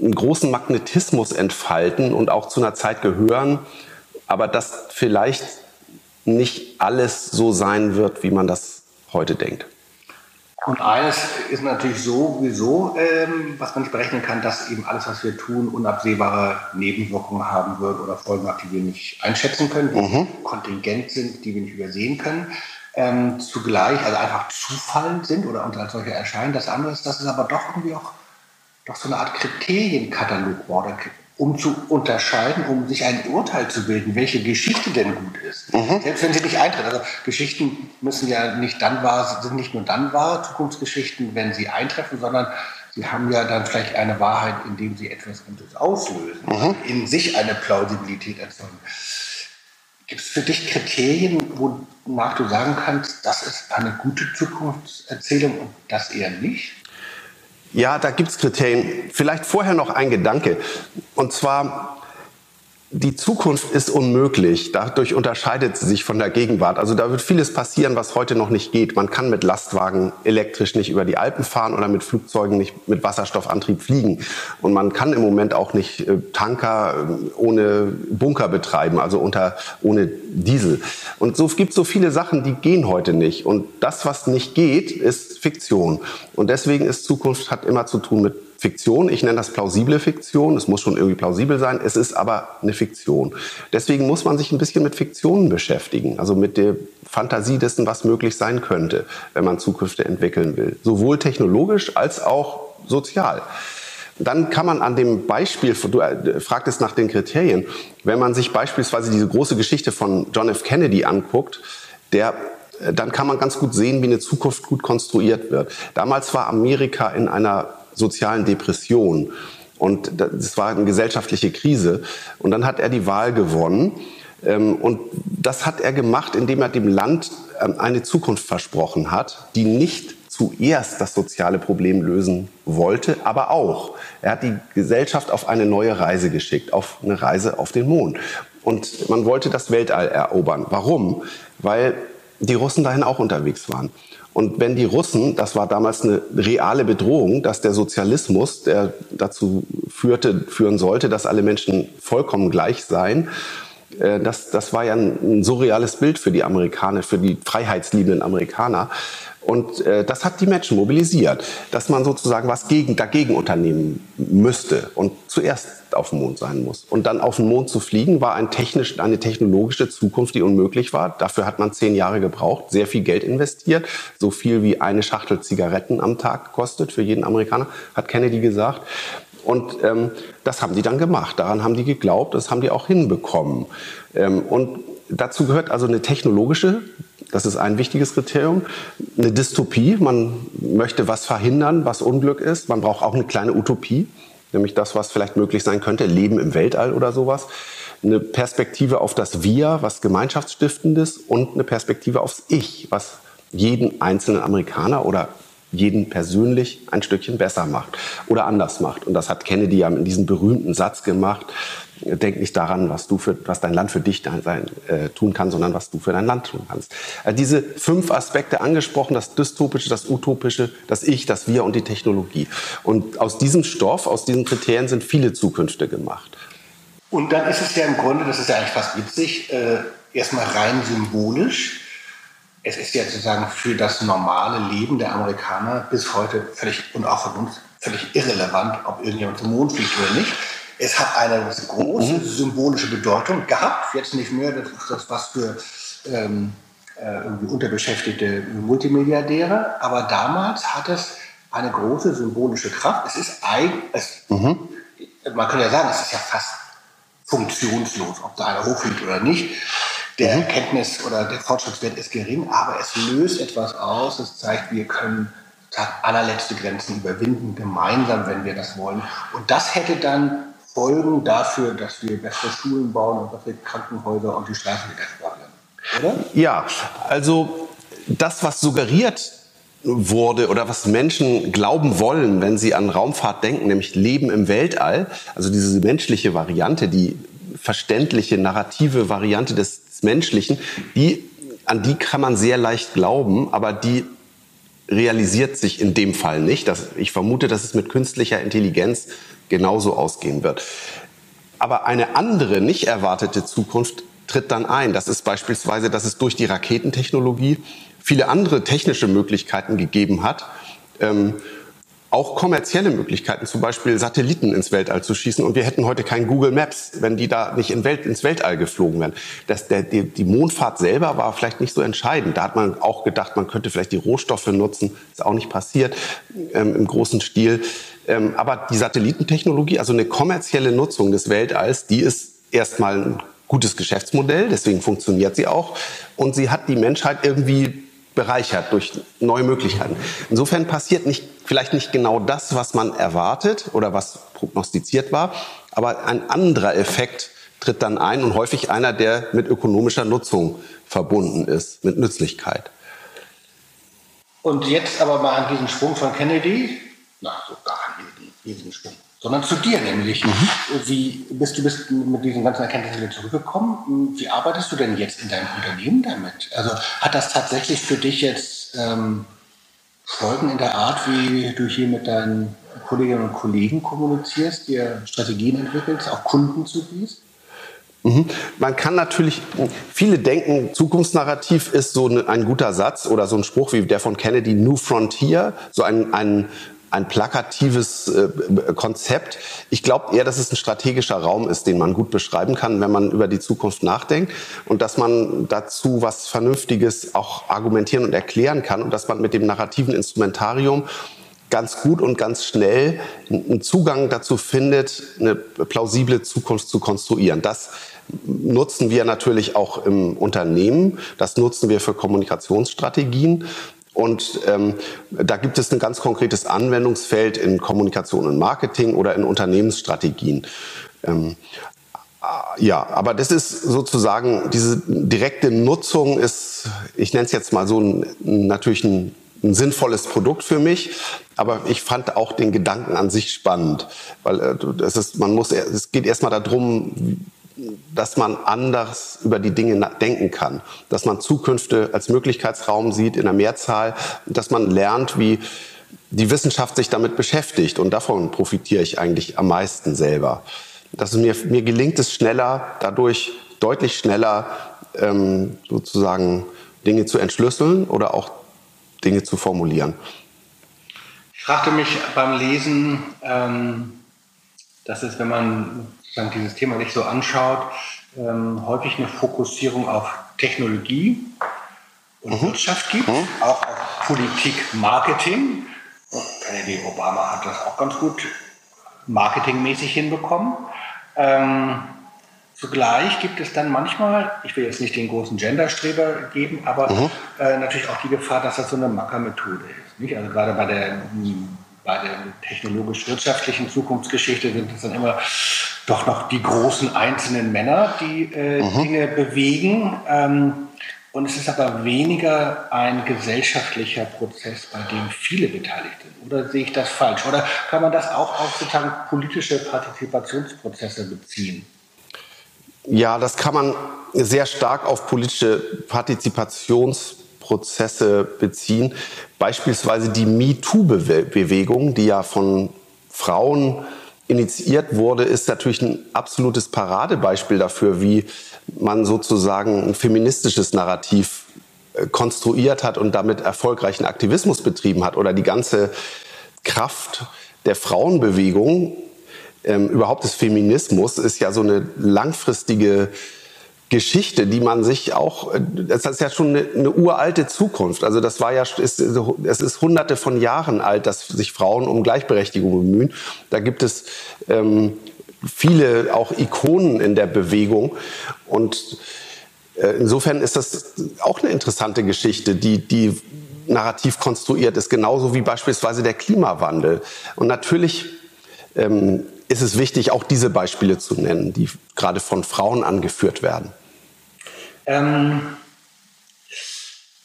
einen großen Magnetismus entfalten und auch zu einer Zeit gehören, aber dass vielleicht nicht alles so sein wird, wie man das heute denkt. Und eines ist natürlich sowieso, ähm, was man nicht berechnen kann, dass eben alles, was wir tun, unabsehbare Nebenwirkungen haben wird oder Folgen hat, die wir nicht einschätzen können, die mhm. kontingent sind, die wir nicht übersehen können. Ähm, zugleich, also einfach Zufall sind oder uns als solche erscheinen. Das andere ist, dass es aber doch irgendwie auch doch so eine Art Kriterienkatalog war, um zu unterscheiden, um sich ein Urteil zu bilden, welche Geschichte denn gut ist. Mhm. Selbst wenn sie nicht eintritt. Also Geschichten müssen ja nicht dann wahr, sind nicht nur dann wahr, Zukunftsgeschichten, wenn sie eintreffen, sondern sie haben ja dann vielleicht eine Wahrheit, indem sie etwas anderes auslösen, mhm. in sich eine Plausibilität erzeugen. Gibt es für dich Kriterien, wonach du sagen kannst, das ist eine gute Zukunftserzählung und das eher nicht? Ja, da gibt's Kriterien. Vielleicht vorher noch ein Gedanke. Und zwar die Zukunft ist unmöglich. Dadurch unterscheidet sie sich von der Gegenwart. Also da wird vieles passieren, was heute noch nicht geht. Man kann mit Lastwagen elektrisch nicht über die Alpen fahren oder mit Flugzeugen nicht mit Wasserstoffantrieb fliegen. Und man kann im Moment auch nicht äh, Tanker äh, ohne Bunker betreiben, also unter, ohne Diesel. Und so gibt so viele Sachen, die gehen heute nicht. Und das, was nicht geht, ist Fiktion. Und deswegen ist Zukunft hat immer zu tun mit Fiktion. Ich nenne das plausible Fiktion. Es muss schon irgendwie plausibel sein. Es ist aber eine Fiktion. Deswegen muss man sich ein bisschen mit Fiktionen beschäftigen. Also mit der Fantasie dessen, was möglich sein könnte, wenn man Zukünfte entwickeln will. Sowohl technologisch als auch sozial. Dann kann man an dem Beispiel, du äh, fragtest nach den Kriterien, wenn man sich beispielsweise diese große Geschichte von John F. Kennedy anguckt, der äh, dann kann man ganz gut sehen, wie eine Zukunft gut konstruiert wird. Damals war Amerika in einer sozialen Depression und das war eine gesellschaftliche Krise. Und dann hat er die Wahl gewonnen. Ähm, und das hat er gemacht, indem er dem Land ähm, eine Zukunft versprochen hat, die nicht zuerst das soziale Problem lösen wollte, aber auch. Er hat die Gesellschaft auf eine neue Reise geschickt, auf eine Reise auf den Mond. Und man wollte das Weltall erobern. Warum? Weil die Russen dahin auch unterwegs waren. Und wenn die Russen, das war damals eine reale Bedrohung, dass der Sozialismus, der dazu führte, führen sollte, dass alle Menschen vollkommen gleich seien, äh, das, das war ja ein, surreales Bild für die Amerikaner, für die freiheitsliebenden Amerikaner. Und äh, das hat die Menschen mobilisiert, dass man sozusagen was gegen, dagegen unternehmen müsste und zuerst auf dem Mond sein muss. Und dann auf den Mond zu fliegen, war ein technisch, eine technologische Zukunft, die unmöglich war. Dafür hat man zehn Jahre gebraucht, sehr viel Geld investiert, so viel wie eine Schachtel Zigaretten am Tag kostet für jeden Amerikaner, hat Kennedy gesagt. Und ähm, das haben die dann gemacht. Daran haben die geglaubt, das haben die auch hinbekommen. Ähm, und dazu gehört also eine technologische das ist ein wichtiges Kriterium. Eine Dystopie, man möchte was verhindern, was Unglück ist. Man braucht auch eine kleine Utopie, nämlich das, was vielleicht möglich sein könnte, Leben im Weltall oder sowas. Eine Perspektive auf das Wir, was Gemeinschaftsstiftendes und eine Perspektive aufs Ich, was jeden einzelnen Amerikaner oder jeden persönlich ein Stückchen besser macht oder anders macht. Und das hat Kennedy ja in diesem berühmten Satz gemacht. Denk nicht daran, was, du für, was dein Land für dich sein, äh, tun kann, sondern was du für dein Land tun kannst. Also diese fünf Aspekte angesprochen, das Dystopische, das Utopische, das Ich, das Wir und die Technologie. Und aus diesem Stoff, aus diesen Kriterien sind viele Zukünfte gemacht. Und dann ist es ja im Grunde, das ist ja eigentlich fast witzig, äh, erstmal rein symbolisch es ist ja sozusagen für das normale Leben der Amerikaner bis heute völlig und auch von uns völlig irrelevant, ob irgendjemand zum Mond fliegt oder nicht. Es hat eine große mhm. symbolische Bedeutung gehabt, jetzt nicht mehr, das ist das was für ähm, äh, unterbeschäftigte Multimilliardäre, aber damals hat es eine große symbolische Kraft. Es ist eigentlich, mhm. man könnte ja sagen, es ist ja fast funktionslos, ob da einer hochfliegt oder nicht. Der mhm. Erkenntnis oder der Fortschrittswert ist gering, aber es löst etwas aus. Es zeigt, wir können allerletzte Grenzen überwinden, gemeinsam, wenn wir das wollen. Und das hätte dann Folgen dafür, dass wir bessere Schulen bauen und bessere Krankenhäuser und die Straßen wieder werden. Oder? Ja, also das, was suggeriert wurde oder was Menschen glauben wollen, wenn sie an Raumfahrt denken, nämlich Leben im Weltall, also diese menschliche Variante, die verständliche, narrative Variante des Menschlichen, die, an die kann man sehr leicht glauben, aber die realisiert sich in dem Fall nicht. Das, ich vermute, dass es mit künstlicher Intelligenz genauso ausgehen wird. Aber eine andere, nicht erwartete Zukunft tritt dann ein. Das ist beispielsweise, dass es durch die Raketentechnologie viele andere technische Möglichkeiten gegeben hat, ähm, auch kommerzielle Möglichkeiten, zum Beispiel Satelliten ins Weltall zu schießen. Und wir hätten heute kein Google Maps, wenn die da nicht in Welt, ins Weltall geflogen wären. Das, der, die, die Mondfahrt selber war vielleicht nicht so entscheidend. Da hat man auch gedacht, man könnte vielleicht die Rohstoffe nutzen. Ist auch nicht passiert ähm, im großen Stil. Ähm, aber die Satellitentechnologie, also eine kommerzielle Nutzung des Weltalls, die ist erstmal ein gutes Geschäftsmodell. Deswegen funktioniert sie auch. Und sie hat die Menschheit irgendwie bereichert durch neue Möglichkeiten. Insofern passiert nicht, vielleicht nicht genau das, was man erwartet oder was prognostiziert war, aber ein anderer Effekt tritt dann ein und häufig einer, der mit ökonomischer Nutzung verbunden ist, mit Nützlichkeit. Und jetzt aber mal an diesen Sprung von Kennedy, na, so gar nicht diesen Sprung sondern zu dir nämlich. Mhm. Wie bist du bist mit diesen ganzen Erkenntnissen wieder zurückgekommen? Wie arbeitest du denn jetzt in deinem Unternehmen damit? Also hat das tatsächlich für dich jetzt ähm, Folgen in der Art, wie du hier mit deinen Kolleginnen und Kollegen kommunizierst, dir Strategien entwickelst, auch Kunden zugehst? Mhm. Man kann natürlich, viele denken, Zukunftsnarrativ ist so ein guter Satz oder so ein Spruch wie der von Kennedy, New Frontier, so ein, ein ein plakatives äh, Konzept. Ich glaube eher, dass es ein strategischer Raum ist, den man gut beschreiben kann, wenn man über die Zukunft nachdenkt und dass man dazu was Vernünftiges auch argumentieren und erklären kann und dass man mit dem narrativen Instrumentarium ganz gut und ganz schnell einen Zugang dazu findet, eine plausible Zukunft zu konstruieren. Das nutzen wir natürlich auch im Unternehmen. Das nutzen wir für Kommunikationsstrategien. Und ähm, da gibt es ein ganz konkretes Anwendungsfeld in Kommunikation und Marketing oder in Unternehmensstrategien. Ähm, ja, aber das ist sozusagen, diese direkte Nutzung ist, ich nenne es jetzt mal so, natürlich ein, ein, sinnvolles Produkt für mich. Aber ich fand auch den Gedanken an sich spannend, weil äh, es ist, man muss, es geht erstmal darum, dass man anders über die Dinge denken kann, dass man Zukünfte als Möglichkeitsraum sieht in der Mehrzahl, dass man lernt, wie die Wissenschaft sich damit beschäftigt. Und davon profitiere ich eigentlich am meisten selber. Dass mir, mir gelingt es schneller, dadurch deutlich schneller ähm, sozusagen Dinge zu entschlüsseln oder auch Dinge zu formulieren. Ich fragte mich beim Lesen, ähm, dass es, wenn man sozusagen dieses Thema nicht so anschaut, ähm, häufig eine Fokussierung auf Technologie und mhm. Wirtschaft gibt, mhm. auch auf Politik, Marketing. Kennedy Obama hat das auch ganz gut marketingmäßig hinbekommen. Ähm, zugleich gibt es dann manchmal, ich will jetzt nicht den großen Genderstreber geben, aber mhm. äh, natürlich auch die Gefahr, dass das so eine Mackermethode ist. Nicht? Also gerade bei der bei der technologisch-wirtschaftlichen Zukunftsgeschichte sind es dann immer doch noch die großen einzelnen Männer, die äh, mhm. Dinge bewegen. Ähm, und es ist aber weniger ein gesellschaftlicher Prozess, bei dem viele beteiligt sind. Oder sehe ich das falsch? Oder kann man das auch auf sozusagen politische Partizipationsprozesse beziehen? Ja, das kann man sehr stark auf politische Partizipationsprozesse Prozesse beziehen. Beispielsweise die MeToo-Bewegung, die ja von Frauen initiiert wurde, ist natürlich ein absolutes Paradebeispiel dafür, wie man sozusagen ein feministisches Narrativ äh, konstruiert hat und damit erfolgreichen Aktivismus betrieben hat oder die ganze Kraft der Frauenbewegung, ähm, überhaupt des Feminismus, ist ja so eine langfristige Geschichte, die man sich auch, äh, das ist ja schon eine, eine, uralte Zukunft. Also das war ja, ist, es ist hunderte von Jahren alt, dass sich Frauen um Gleichberechtigung bemühen. Da gibt es ähm, viele auch Ikonen in der Bewegung und äh, insofern ist das auch eine interessante Geschichte, die, die narrativ konstruiert ist, genauso wie beispielsweise der Klimawandel. Und natürlich ähm, ist es wichtig, auch diese Beispiele zu nennen, die gerade von Frauen angeführt werden. Ähm,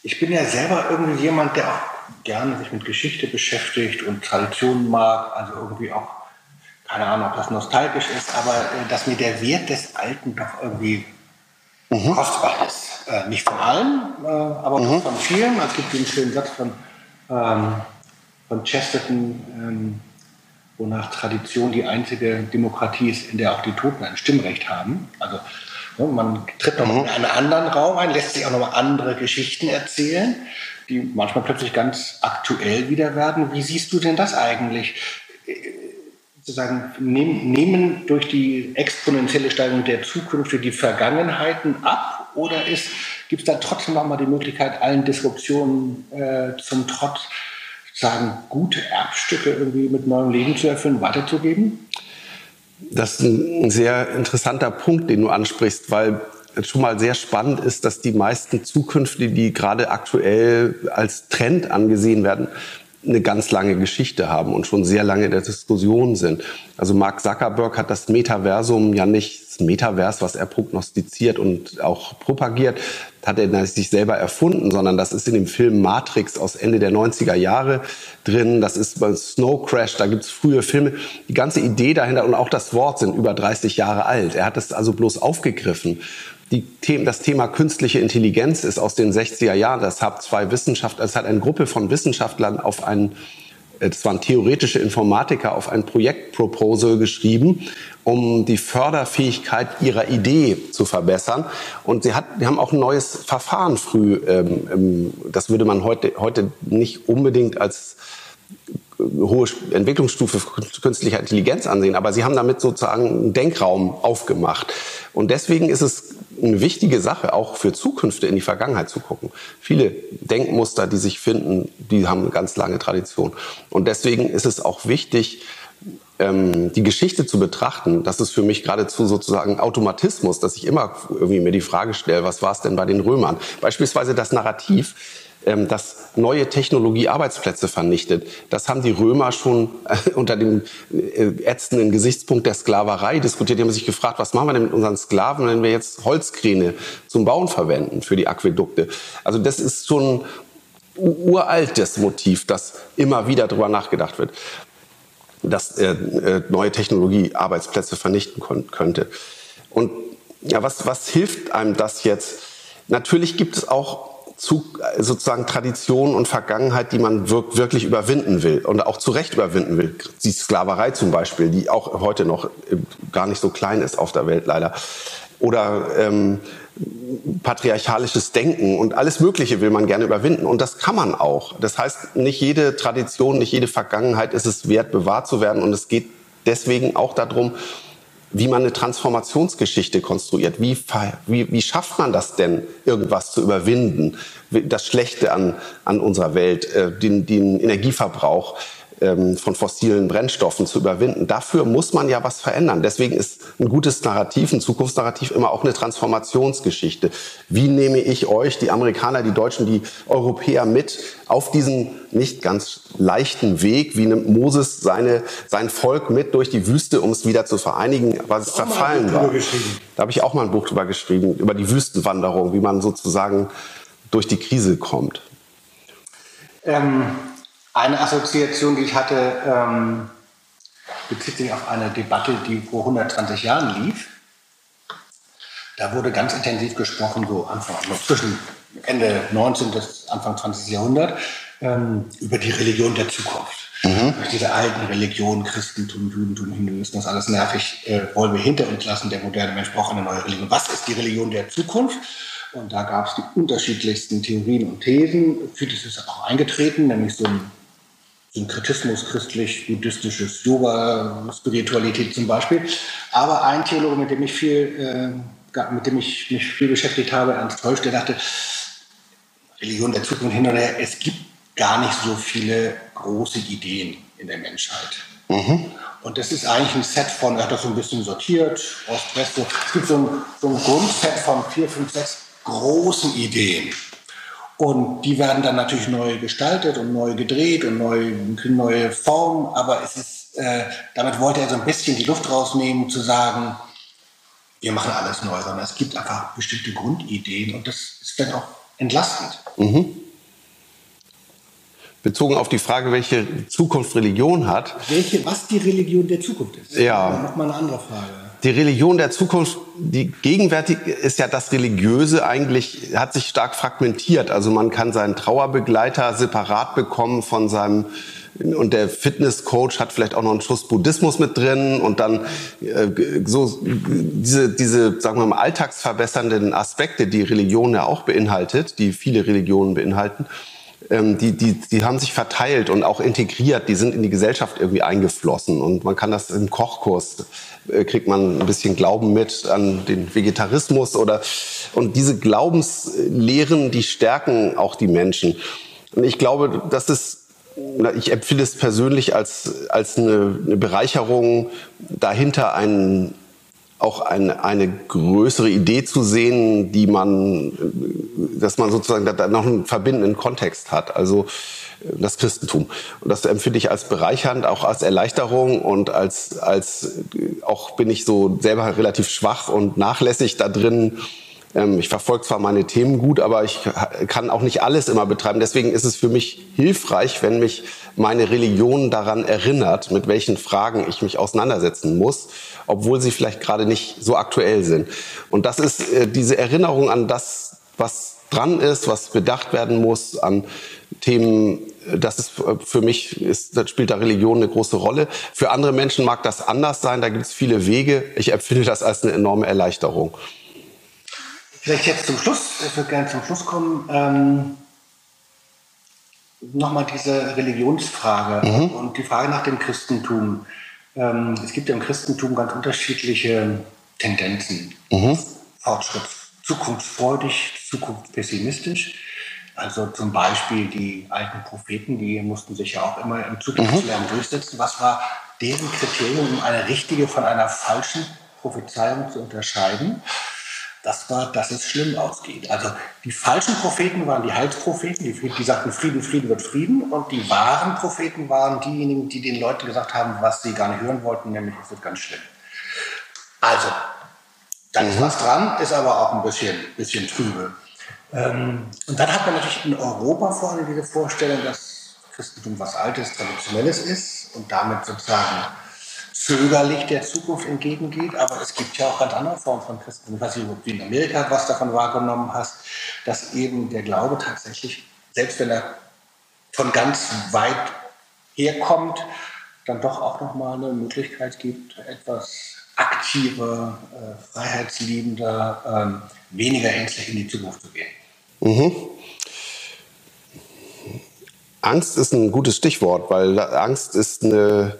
ich bin ja selber irgendwie jemand, der auch gerne sich mit Geschichte beschäftigt und Traditionen mag, also irgendwie auch, keine Ahnung, ob das nostalgisch ist, aber äh, dass mir der Wert des Alten doch irgendwie mhm. kostbar ist. Äh, nicht von allen, äh, aber mhm. von vielen. Es gibt einen schönen Satz von, ähm, von Chesterton, ähm, wonach Tradition die einzige Demokratie ist, in der auch die Toten ein Stimmrecht haben. Also ne, man tritt nochmal mhm. in einen anderen Raum ein, lässt sich auch nochmal andere Geschichten erzählen, die manchmal plötzlich ganz aktuell wieder werden. Wie siehst du denn das eigentlich? Sozusagen nehmen durch die exponentielle Steigerung der Zukunft die Vergangenheiten ab oder gibt es da trotzdem nochmal die Möglichkeit, allen Disruptionen äh, zum Trotz sagen, gute Erbstücke irgendwie mit neuem Leben zu erfüllen, weiterzugeben? Das ist ein sehr interessanter Punkt, den du ansprichst, weil schon mal sehr spannend ist, dass die meisten Zukünfte, die gerade aktuell als Trend angesehen werden, eine ganz lange Geschichte haben und schon sehr lange in der Diskussion sind. Also Mark Zuckerberg hat das Metaversum ja nicht, das Metavers, was er prognostiziert und auch propagiert, hat er sich selber erfunden, sondern das ist in dem Film Matrix aus Ende der 90er Jahre drin. Das ist bei Snow Crash, da gibt's frühe Filme. Die ganze Idee dahinter und auch das Wort sind über 30 Jahre alt. Er hat es also bloß aufgegriffen Themen, das Thema künstliche Intelligenz ist aus den 60er Jahren. Das hat zwei Wissenschaftler, es hat eine Gruppe von Wissenschaftlern auf ein, das waren theoretische Informatiker, auf ein Projektproposal geschrieben, um die Förderfähigkeit ihrer Idee zu verbessern. Und sie, hat, sie haben auch ein neues Verfahren früh, ähm, ähm das würde man heute, heute nicht unbedingt als hohe Entwicklungsstufe künstlicher Intelligenz ansehen, aber sie haben damit sozusagen einen Denkraum aufgemacht. Und deswegen ist es eine wichtige Sache, auch für Zukünfte in die Vergangenheit zu gucken. Viele Denkmuster, die sich finden, die haben eine ganz lange Tradition. Und deswegen ist es auch wichtig, ähm, die Geschichte zu betrachten, das ist für mich geradezu sozusagen Automatismus, dass ich immer irgendwie mir die Frage stelle, was war es denn bei den Römern? Beispielsweise das Narrativ, dass neue Technologie Arbeitsplätze vernichtet. Das haben die Römer schon äh, unter dem äh, ätzenden Gesichtspunkt der Sklaverei diskutiert. Die haben sich gefragt, was machen wir denn mit unseren Sklaven, wenn wir jetzt Holzkräne zum Bauen verwenden für die Aquädukte? Also das ist schon uraltes Motiv, das immer wieder darüber nachgedacht wird dass äh, neue Technologie Arbeitsplätze vernichten könnte. Und ja, was, was hilft einem das jetzt? Natürlich gibt es auch zu, sozusagen Tradition und Vergangenheit, die man wirk wirklich überwinden will und auch zu Recht überwinden will. Die Sklaverei zum Beispiel, die auch heute noch äh, gar nicht so klein ist auf der Welt leider. Oder ähm, patriarchalisches Denken und alles Mögliche will man gerne überwinden. Und das kann man auch. Das heißt, nicht jede Tradition, nicht jede Vergangenheit ist es wert, bewahrt zu werden. Und es geht deswegen auch darum, wie man eine Transformationsgeschichte konstruiert. Wie, wie, wie schafft man das denn, irgendwas zu überwinden? Das Schlechte an, an unserer Welt, äh, den, den Energieverbrauch, ähm, von fossilen Brennstoffen zu überwinden. Dafür muss man ja was verändern. Deswegen ist ein gutes Narrativ, ein Zukunftsnarrativ immer auch eine Transformationsgeschichte. Wie nehme ich euch, die Amerikaner, die Deutschen, die Europäer mit auf diesen nicht ganz leichten Weg? Wie nimmt Moses seine, sein Volk mit durch die Wüste, um es wieder zu vereinigen, was es zerfallen war? Da habe ich auch mal ein Buch drüber geschrieben, über die Wüstenwanderung, wie man sozusagen durch die Krise kommt. Ähm, eine Assoziation, die ich hatte, ähm, bezieht sich auf eine Debatte, die vor 120 Jahren lief. Da wurde ganz intensiv gesprochen, so Anfang, zwischen Ende 19. bis Anfang 20. Jahrhundert, ähm, über die Religion der Zukunft. Mhm. Diese alten Religionen, Christentum, Judentum, Hinduismus, alles nervig, äh, wollen wir hinter uns lassen. Der moderne Mensch braucht eine neue Religion. Was ist die Religion der Zukunft? Und da gab es die unterschiedlichsten Theorien und Thesen. Vieles ist auch eingetreten, nämlich so ein Synkretismus, christlich-buddhistisches Yoga, Spiritualität zum Beispiel. Aber ein Theologe, mit dem ich viel, äh, mit dem ich mich viel beschäftigt habe, Ernst Holsch, der dachte, Religion der Zukunft hin und her, es gibt gar nicht so viele große Ideen in der Menschheit. Mhm. Und das ist eigentlich ein Set von, er hat das so ein bisschen sortiert, Ost-West, es gibt so ein, so ein Grundset von vier, fünf, sechs großen Ideen. Und die werden dann natürlich neu gestaltet und neu gedreht und neu, neue Formen. Aber es ist, äh, damit wollte er so ein bisschen die Luft rausnehmen, zu sagen, wir machen alles neu, sondern es gibt einfach bestimmte Grundideen und das ist dann auch entlastend. Mhm. Bezogen auf die Frage, welche Zukunft Religion hat. Welche, was die Religion der Zukunft ist. Ja. Nochmal eine andere Frage die Religion der Zukunft, die gegenwärtig ist ja das Religiöse eigentlich, hat sich stark fragmentiert. Also man kann seinen Trauerbegleiter separat bekommen von seinem und der Fitnesscoach hat vielleicht auch noch einen Schuss Buddhismus mit drin und dann äh, so diese diese sagen wir mal alltagsverbessernden Aspekte, die Religion ja auch beinhaltet, die viele Religionen beinhalten, ähm, die, die, die haben sich verteilt und auch integriert, die sind in die Gesellschaft irgendwie eingeflossen. Und man kann das im Kochkurs, äh, kriegt man ein bisschen Glauben mit an den Vegetarismus oder, und diese Glaubenslehren, die stärken auch die Menschen. Und ich glaube, das ist ich empfinde es persönlich als, als eine, eine Bereicherung, dahinter einen, auch eine, eine größere Idee zu sehen, die man, dass man sozusagen da noch einen verbindenden Kontext hat. Also das Christentum. Und das empfinde ich als bereichernd, auch als Erleichterung und als, als auch bin ich so selber relativ schwach und nachlässig da drin. Ähm, ich verfolge zwar meine Themen gut, aber ich kann auch nicht alles immer betreiben. Deswegen ist es für mich hilfreich, wenn mich meine Religion daran erinnert, mit welchen Fragen ich mich auseinandersetzen muss obwohl sie vielleicht gerade nicht so aktuell sind. Und das ist äh, diese Erinnerung an das, was dran ist, was bedacht werden muss, an Themen, das ist äh, für mich, ist, das spielt da Religion eine große Rolle. Für andere Menschen mag das anders sein, da gibt es viele Wege. Ich empfinde das als eine enorme Erleichterung. Vielleicht jetzt zum Schluss, ich würde gerne zum Schluss kommen. Ähm, Nochmal diese Religionsfrage mhm. und die Frage nach dem Christentum. Ähm, es gibt ja im Christentum ganz unterschiedliche Tendenzen. Mhm. Fortschritt, zukunftsfreudig, zukunftspessimistisch. Also zum Beispiel die alten Propheten, die mussten sich ja auch immer im Zukunftslernen mhm. durchsetzen. Was war deren Kriterium, um eine richtige von einer falschen Prophezeiung zu unterscheiden? Das war, dass es schlimm ausgeht. Also die falschen Propheten waren die Heilspropheten, die, die sagten, Frieden, Frieden wird Frieden. Und die wahren Propheten waren diejenigen, die den Leuten gesagt haben, was sie gar nicht hören wollten, nämlich es wird ganz schlimm. Also, da ist mhm. was dran, ist aber auch ein bisschen, bisschen trübe. Ähm, und dann hat man natürlich in Europa vor allem diese Vorstellung, dass Christentum was Altes, Traditionelles ist und damit sozusagen zögerlich der Zukunft entgegengeht. Aber es gibt ja auch ganz andere Formen von Christentum. Ich weiß nicht, ob du in Amerika was davon wahrgenommen hast, dass eben der Glaube tatsächlich, selbst wenn er von ganz weit herkommt, dann doch auch nochmal eine Möglichkeit gibt, etwas aktiver, äh, freiheitsliebender, ähm, weniger ängstlich in die Zukunft zu gehen. Mhm. Angst ist ein gutes Stichwort, weil Angst ist eine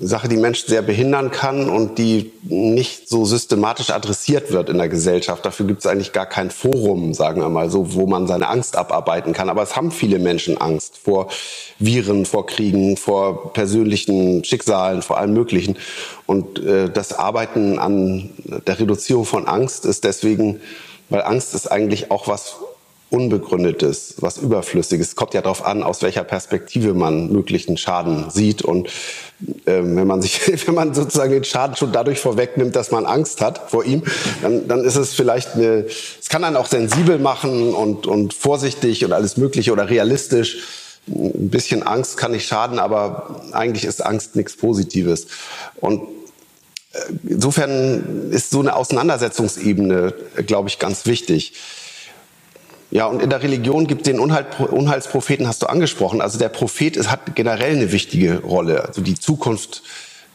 Sache, die Menschen sehr behindern kann und die nicht so systematisch adressiert wird in der Gesellschaft. Dafür gibt es eigentlich gar kein Forum, sagen wir mal so, wo man seine Angst abarbeiten kann. Aber es haben viele Menschen Angst vor Viren, vor Kriegen, vor persönlichen Schicksalen, vor allem Möglichen. Und äh, das Arbeiten an der Reduzierung von Angst ist deswegen, weil Angst ist eigentlich auch was Unbegründetes, was Überflüssiges. Es kommt ja darauf an, aus welcher Perspektive man möglichen Schaden sieht. Und ähm, wenn man sich, *laughs* wenn man sozusagen den Schaden schon dadurch vorwegnimmt, dass man Angst hat vor ihm, dann, dann ist es vielleicht eine, es kann dann auch sensibel machen und, und vorsichtig und alles Mögliche oder realistisch. Ein bisschen Angst kann nicht schaden, aber eigentlich ist Angst nichts Positives. Und äh, insofern ist so eine Auseinandersetzungsebene, glaube ich, ganz wichtig. Ja, und in der Religion gibt es den Unheil, Unheilspropheten, hast du angesprochen. Also der Prophet hat generell eine wichtige Rolle, also die Zukunft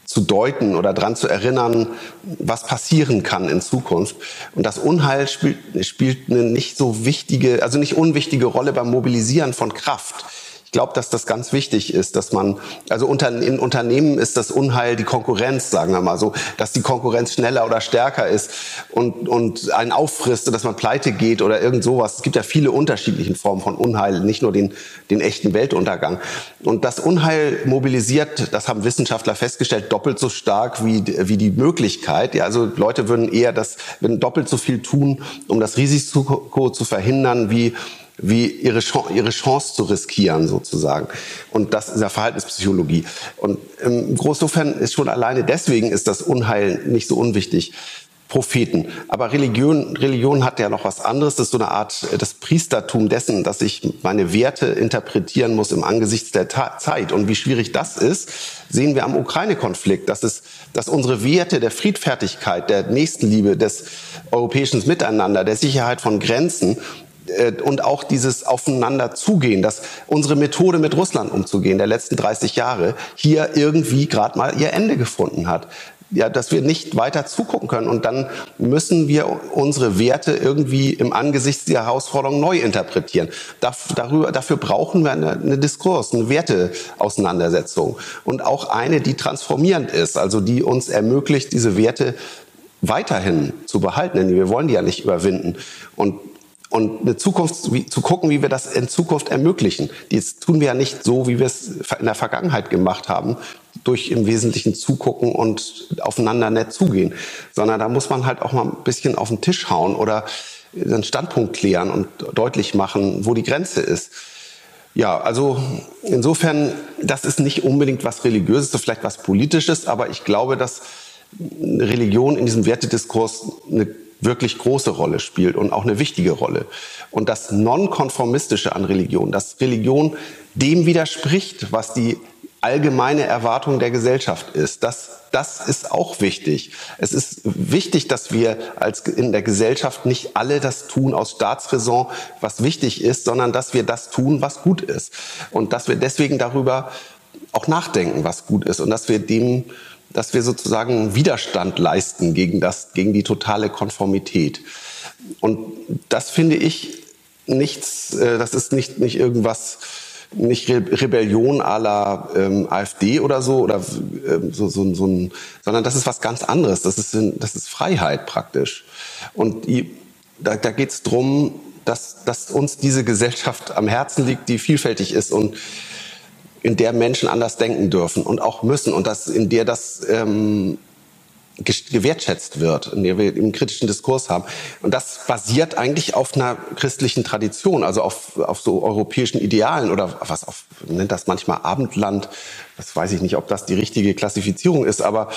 zu deuten oder daran zu erinnern, was passieren kann in Zukunft. Und das Unheil spielt, spielt eine nicht so wichtige, also nicht unwichtige Rolle beim Mobilisieren von Kraft. Ich glaube, dass das ganz wichtig ist, dass man, also unter, in Unternehmen ist das Unheil die Konkurrenz, sagen wir mal so, dass die Konkurrenz schneller oder stärker ist und, und einen auffrisst, dass man pleite geht oder irgend sowas. Es gibt ja viele unterschiedliche Formen von Unheil, nicht nur den, den echten Weltuntergang. Und das Unheil mobilisiert, das haben Wissenschaftler festgestellt, doppelt so stark wie, wie die Möglichkeit. Ja, also Leute würden eher das, würden doppelt so viel tun, um das Risiko zu verhindern, wie wie ihre, Chance, ihre Chance zu riskieren sozusagen. Und das ist ja Verhaltenspsychologie. Und im Großsofern ist schon alleine deswegen ist das Unheil nicht so unwichtig. Propheten. Aber Religion, Religion hat ja noch was anderes. Das ist so eine Art das Priestertum dessen, dass ich meine Werte interpretieren muss im Angesicht der Ta Zeit. Und wie schwierig das ist, sehen wir am Ukraine-Konflikt. Das ist, dass unsere Werte der Friedfertigkeit, der Nächstenliebe, des europäischen Miteinander, der Sicherheit von Grenzen äh, und auch dieses Aufeinander zugehen, dass unsere Methode mit Russland umzugehen der letzten 30 Jahre hier irgendwie gerade mal ihr Ende gefunden hat. Ja, dass wir nicht weiter zugucken können. Und dann müssen wir unsere Werte irgendwie im Angesicht der Herausforderung neu interpretieren. Darüber, dafür brauchen wir eine, eine Diskurs, eine Werteauseinandersetzung. Und auch eine, die transformierend ist, also die uns ermöglicht, diese Werte weiterhin zu behalten, denn wir wollen die ja nicht überwinden. Und und eine Zukunft wie, zu gucken, wie wir das in Zukunft ermöglichen. Das tun wir ja nicht so, wie wir es in der Vergangenheit gemacht haben, durch im Wesentlichen zugucken und aufeinander nett zugehen, sondern da muss man halt auch mal ein bisschen auf den Tisch hauen oder einen Standpunkt klären und deutlich machen, wo die Grenze ist. Ja, also insofern, das ist nicht unbedingt was Religiöses, vielleicht was Politisches, aber ich glaube, dass Religion in diesem Wertediskurs eine wirklich große Rolle spielt und auch eine wichtige Rolle. Und das Nonkonformistische an Religion, dass Religion dem widerspricht, was die allgemeine Erwartung der Gesellschaft ist. Das, das ist auch wichtig. Es ist wichtig, dass wir als in der Gesellschaft nicht alle das tun aus Staatsräson, was wichtig ist, sondern dass wir das tun, was gut ist. Und dass wir deswegen darüber auch nachdenken, was gut ist und dass wir dem dass wir sozusagen Widerstand leisten gegen, das, gegen die totale Konformität. Und das finde ich nichts, äh, das ist nicht, nicht irgendwas, nicht Re Rebellion la ähm, AfD oder so, oder ähm, so, so, so ein, sondern das ist was ganz anderes. Das ist, das ist Freiheit praktisch. Und da, da geht es darum, dass, dass uns diese Gesellschaft am Herzen liegt, die vielfältig ist und in der Menschen anders denken dürfen und auch müssen und dass, in der das ähm, gewertschätzt wird, in der wir im kritischen Diskurs haben. Und das basiert eigentlich auf einer christlichen Tradition, also auf, auf so europäischen Idealen oder was auf, nennt das manchmal Abendland. Das weiß ich nicht, ob das die richtige Klassifizierung ist, aber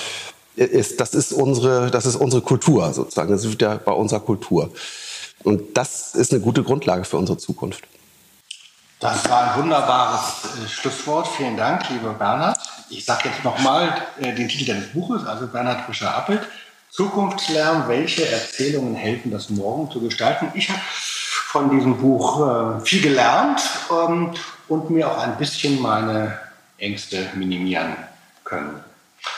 ist, das ist unsere, das ist unsere Kultur sozusagen. Das ist ja bei unserer Kultur. Und das ist eine gute Grundlage für unsere Zukunft. Das war ein wunderbares äh, Schlusswort. Vielen Dank, lieber Bernhard. Ich sage jetzt nochmal äh, den Titel deines Buches, also Bernhard Fischer-Appelt. Zukunftslärm, welche Erzählungen helfen, das Morgen zu gestalten? Ich habe von diesem Buch äh, viel gelernt ähm, und mir auch ein bisschen meine Ängste minimieren können.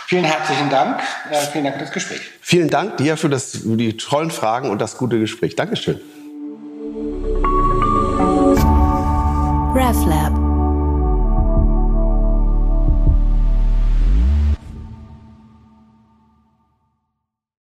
Vielen herzlichen Dank. Äh, vielen Dank für das Gespräch. Vielen Dank dir für, das, für die tollen Fragen und das gute Gespräch. Dankeschön. RefLab